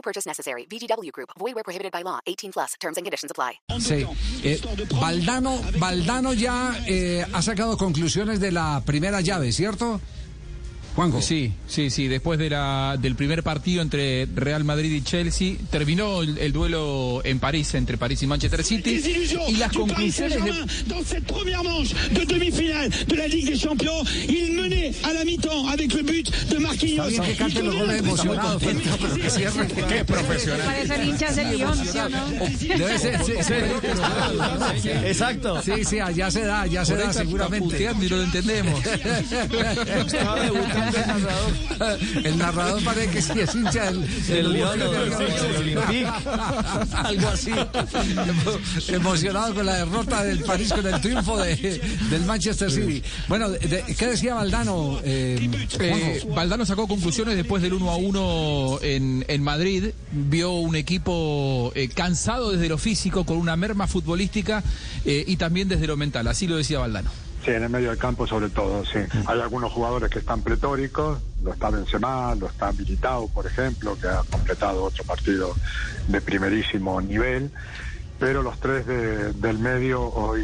No purchase necessary. VGW Group. Void where prohibited by law. 18 plus. Terms and conditions apply. Sí. Eh, Valdano, Valdano ya eh, ha sacado conclusiones de la primera llave, ¿cierto? Juanjo. Sí, sí, sí. Después de la, del primer partido entre Real Madrid y Chelsea, terminó el, el duelo en París, entre París y Manchester City. Y las conclusiones de... Dans cette première manche de demi-finale de la Ligue des Champions, il menait à la mi-temps avec le but de Marquinhos. Está bien que cante los goles emocionados, pero que cierre. Qué profesional. Parecen hinchas del Lyon, ¿sí o no? Debe ser, sí, sí. Exacto. Sí, sí, allá se da, ya se da seguramente. no lo entendemos. Estaba debutando el narrador. El narrador parece que sí es hincha del, El Lyon o del- Olympique. Algo así. Emocionado con la derrota del París, con el triunfo de, del Manchester City. Bueno, de- ¿qué decía Valdano? Eh, Eh? Valdano sacó conclusiones después del 1 a 1 en, en Madrid. Vio un equipo eh, cansado desde lo físico, con una merma futbolística eh, y también desde lo mental. Así lo decía Valdano. Sí, en el medio del campo sobre todo, sí. Hay algunos jugadores que están pretóricos, lo está Benzema, lo está Militao, por ejemplo, que ha completado otro partido de primerísimo nivel, pero los tres de- del medio hoy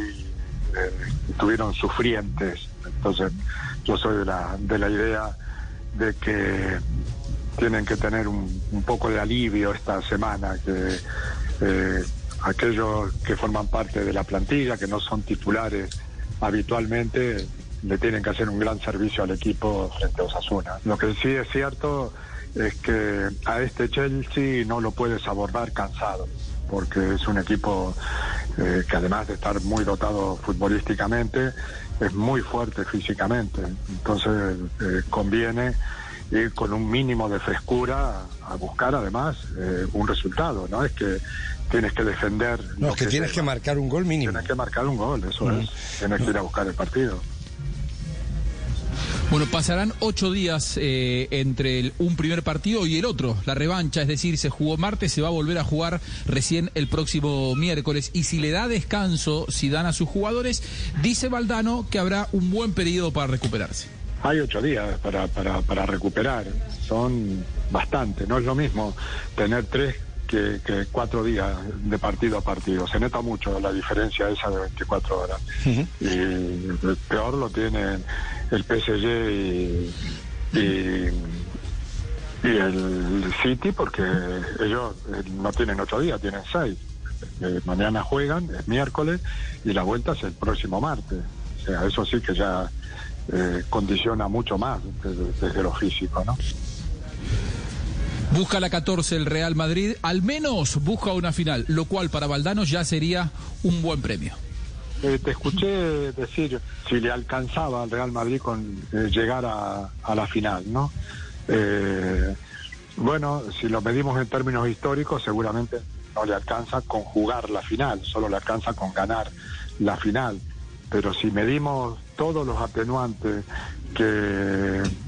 eh, estuvieron sufrientes. Entonces, yo soy de la, de la idea de que tienen que tener un, un poco de alivio esta semana, que eh, aquellos que forman parte de la plantilla, que no son titulares habitualmente, le tienen que hacer un gran servicio al equipo frente a Osasuna. Lo que sí es cierto es que a este Chelsea no lo puedes abordar cansado, porque es un equipo eh, que además de estar muy dotado futbolísticamente, es muy fuerte físicamente. Entonces eh, conviene ir con un mínimo de frescura a buscar además eh, un resultado, ¿no? Es que tienes que defender. No, es que tienes que marcar un gol mínimo. Tienes que marcar un gol, eso es. Tienes que ir a buscar el partido. Bueno, pasarán ocho días eh, entre el- un primer partido y el otro, la revancha, es decir, se jugó martes, se va a volver a jugar recién el próximo miércoles. Y si le da descanso, si dan a sus jugadores, dice Valdano que habrá un buen periodo para recuperarse. Hay ocho días para, para, para recuperar, son bastante, no es lo mismo tener tres que, que cuatro días de partido a partido, se nota mucho la diferencia esa de 24 horas. Y el peor lo tienen el PSG y, y, y el City porque ellos eh, no tienen ocho días, tienen seis. Eh, mañana juegan, es miércoles, y la vuelta es el próximo martes. O sea, eso sí que ya eh, condiciona mucho más desde, desde lo físico, ¿no? Busca la 14 el Real Madrid, al menos busca una final, lo cual para Valdano ya sería un buen premio. Eh, te escuché decir si le alcanzaba al Real Madrid con eh, llegar a, a la final, ¿no? Bueno, si lo medimos en términos históricos, seguramente no le alcanza con jugar la final, solo le alcanza con ganar la final. Pero si medimos todos los atenuantes que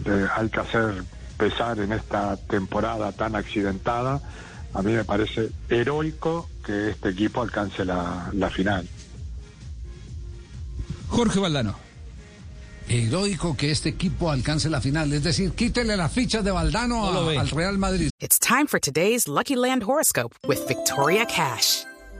eh, hay que hacer pesar en esta temporada tan accidentada, a mí me parece heroico que este equipo alcance la, la final. Jorge Valdano. Heroico que este equipo alcance la final. Es decir, quítele las fichas de Valdano No a- al Real Madrid. It's time for today's Lucky Land horoscope with Victoria Cash.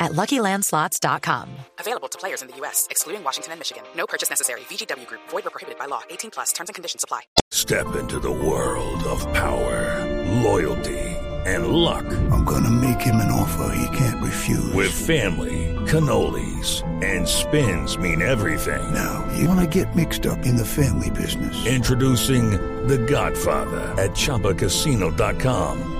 at LuckyLandSlots.com. Available to players in the U.S., excluding Washington and Michigan. No purchase necessary. VGW Group. Void where prohibited by law. 18 plus. Terms and conditions apply. Step into the world of power, loyalty, and luck. I'm gonna make him an offer he can't refuse. With family, cannolis, and spins mean everything. Now, you wanna get mixed up in the family business. Introducing The Godfather at ChumbaCasino.com.